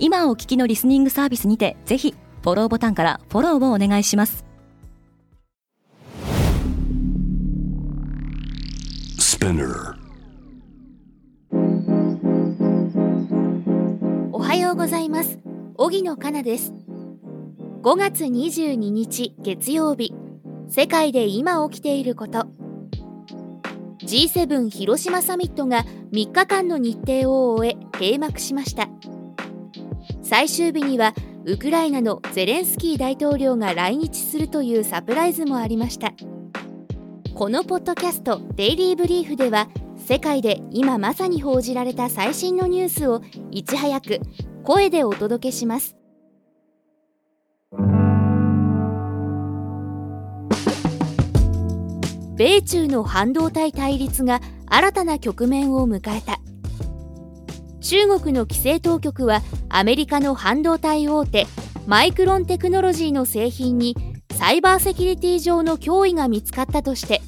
今お聞きのリスニングサービスにてぜひフォローボタンからフォローをお願いします。おはようございます。荻野かなです。5月22日月曜日世界で今起きていること。G7 広島サミットが3日間の日程を終え閉幕しました最終日にはウクライナのゼレンスキー大統領が来日するというサプライズもありました。このポッドキャスト「デイリー・ブリーフ」では世界で今まさに報じられた最新のニュースをいち早く声でお届けします。米中の半導体対立が新たな局面を迎えた。中国の規制当局はアメリカの半導体大手マイクロンテクノロジーの製品にサイバーセキュリティ上の脅威が見つかったとして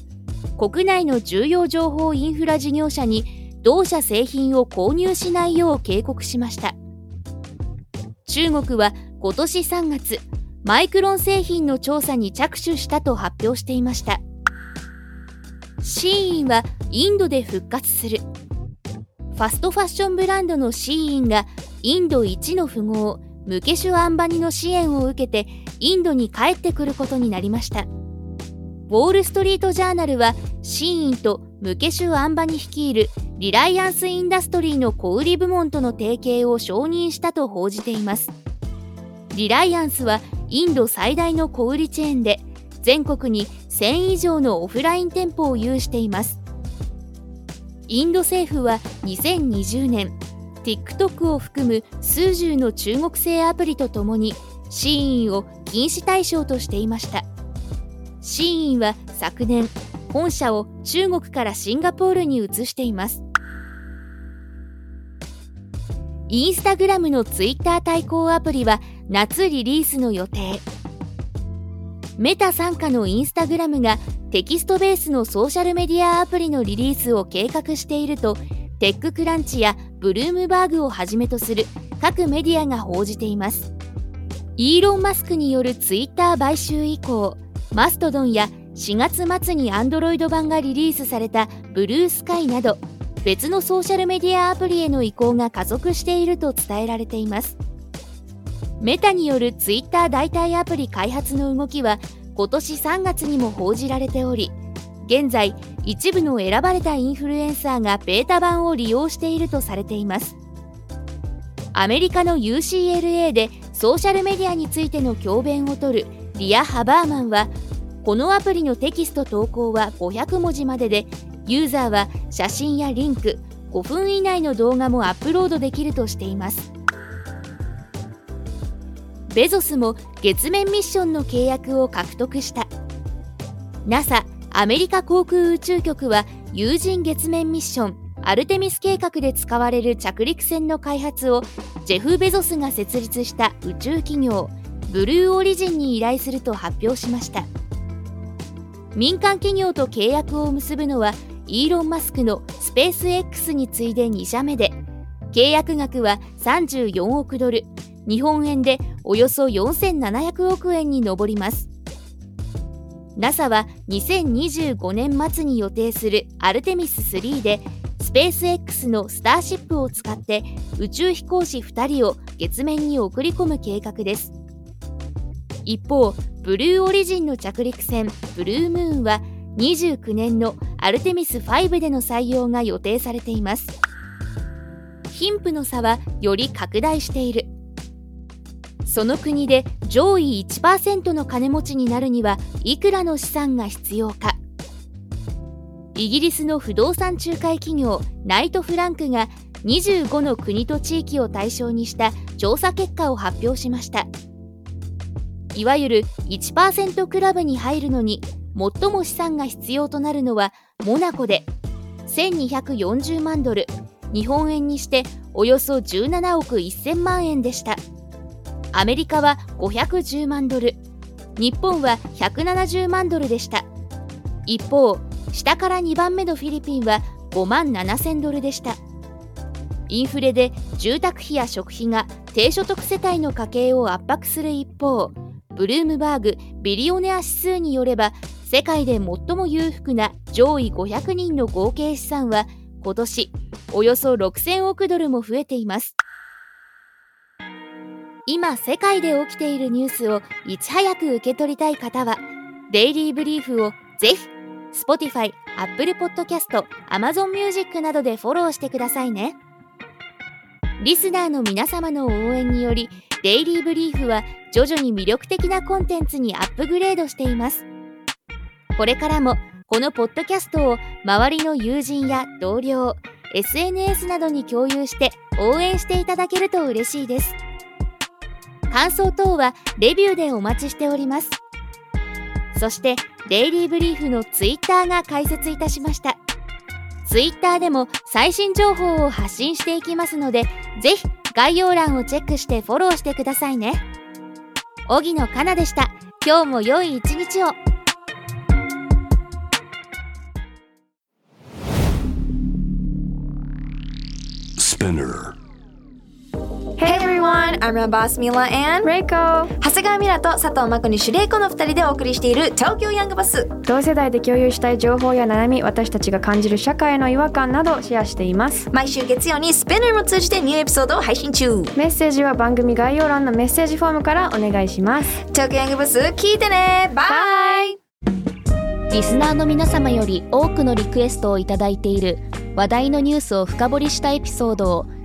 国内の重要情報インフラ事業者に同社製品を購入しないよう警告しました。中国は今年3月マイクロン製品の調査に着手したと発表していました。シーインはインドで復活する。ファストファッションブランドのシーインがインド一の富豪ムケシュ・アンバニの支援を受けてインドに帰ってくることになりました。ウォール・ストリート・ジャーナルはシーインとムケシュ・アンバニ率いるリライアンス・インダストリーの小売部門との提携を承認したと報じています。リライアンスはインド最大の小売チェーンで全国に1000以上のオフライン店舗を有しています。インド政府は2020年 TikTok を含む数十の中国製アプリとともにシーインを禁止対象としていました。シーインは昨年本社を中国からシンガポールに移しています。インスタグラムのツイッター対抗アプリは夏リリースの予定。メタ傘下のインスタグラムがテキストベースのソーシャルメディアアプリのリリースを計画しているとテッククランチやブルームバーグをはじめとする各メディアが報じています。イーロン・マスクによるツイッター買収以降マストドンや4月末に Android 版がリリースされたブルースカイなど別のソーシャルメディアアプリへの移行が加速していると伝えられています。メタによるツイッター代替アプリ開発の動きは今年3月にも報じられており現在一部の選ばれたインフルエンサーがベータ版を利用しているとされています。アメリカの UCLA でソーシャルメディアについての教鞭をとるリア・ハバーマンはこのアプリのテキスト投稿は500文字まででユーザーは写真やリンク5分以内の動画もアップロードできるとしています。ベゾスも月面ミッションの契約を獲得した。NASA アメリカ航空宇宙局は有人月面ミッションアルテミス計画で使われる着陸船の開発をジェフ・ベゾスが設立した宇宙企業ブルーオリジンに依頼すると発表しました。民間企業と契約を結ぶのはイーロン・マスクのスペース X に次いで2社目で契約額は34億ドル。日本円でおよそ4700億円に上ります。NASA は2025年末に予定するアルテミス3でスペース X のスターシップを使って宇宙飛行士2人を月面に送り込む計画です。一方ブルーオリジンの着陸船ブルームーンは29年のアルテミス5での採用が予定されています。貧富の差はより拡大している。その国で上位1%の金持ちになるにはいくらの資産が必要か。イギリスの不動産仲介企業ナイト・フランクが25の国と地域を対象にした調査結果を発表しました。いわゆる1%クラブに入るのに最も資産が必要となるのはモナコで1240万ドル日本円にしておよそ17億1000万円でした。アメリカは510万ドル。日本は170万ドルでした。一方下から2番目のフィリピンは5万7000ドルでした。インフレで住宅費や食費が低所得世帯の家計を圧迫する一方ブルームバーグビリオネア指数によれば世界で最も裕福な上位500人の合計資産は今年およそ6000億ドルも増えています。今世界で起きているニュースをいち早く受け取りたい方はデイリーブリーフをぜひ Spotify、Apple Podcast、Amazon Music などでフォローしてくださいね。リスナーの皆様の応援によりデイリーブリーフは徐々に魅力的なコンテンツにアップグレードしています。これからもこのポッドキャストを周りの友人や同僚 SNS などに共有して応援していただけると嬉しいです。感想等はレビューでお待ちしております。そしてデイリーブリーフのツイッターが開設いたしました。ツイッターでも最新情報を発信していきますのでぜひ概要欄をチェックしてフォローしてくださいね。荻野かなでした。今日も良い一日を。Spinner. Everyone, I'm your boss Mila and レイコ長谷川ミラと佐藤真子にシュレイコの二人でお送りしている東京ヤングバス。同世代で共有したい情報や悩み私たちが感じる社会の違和感などをシェアしています。毎週月曜にスペナーも通じてニューエピソードを配信中。メッセージは番組概要欄のメッセージフォームからお願いします。東京ヤングバス聞いてね。バイリスナーの皆様より多くのリクエストをいただいている話題のニュースを深掘りしたエピソードを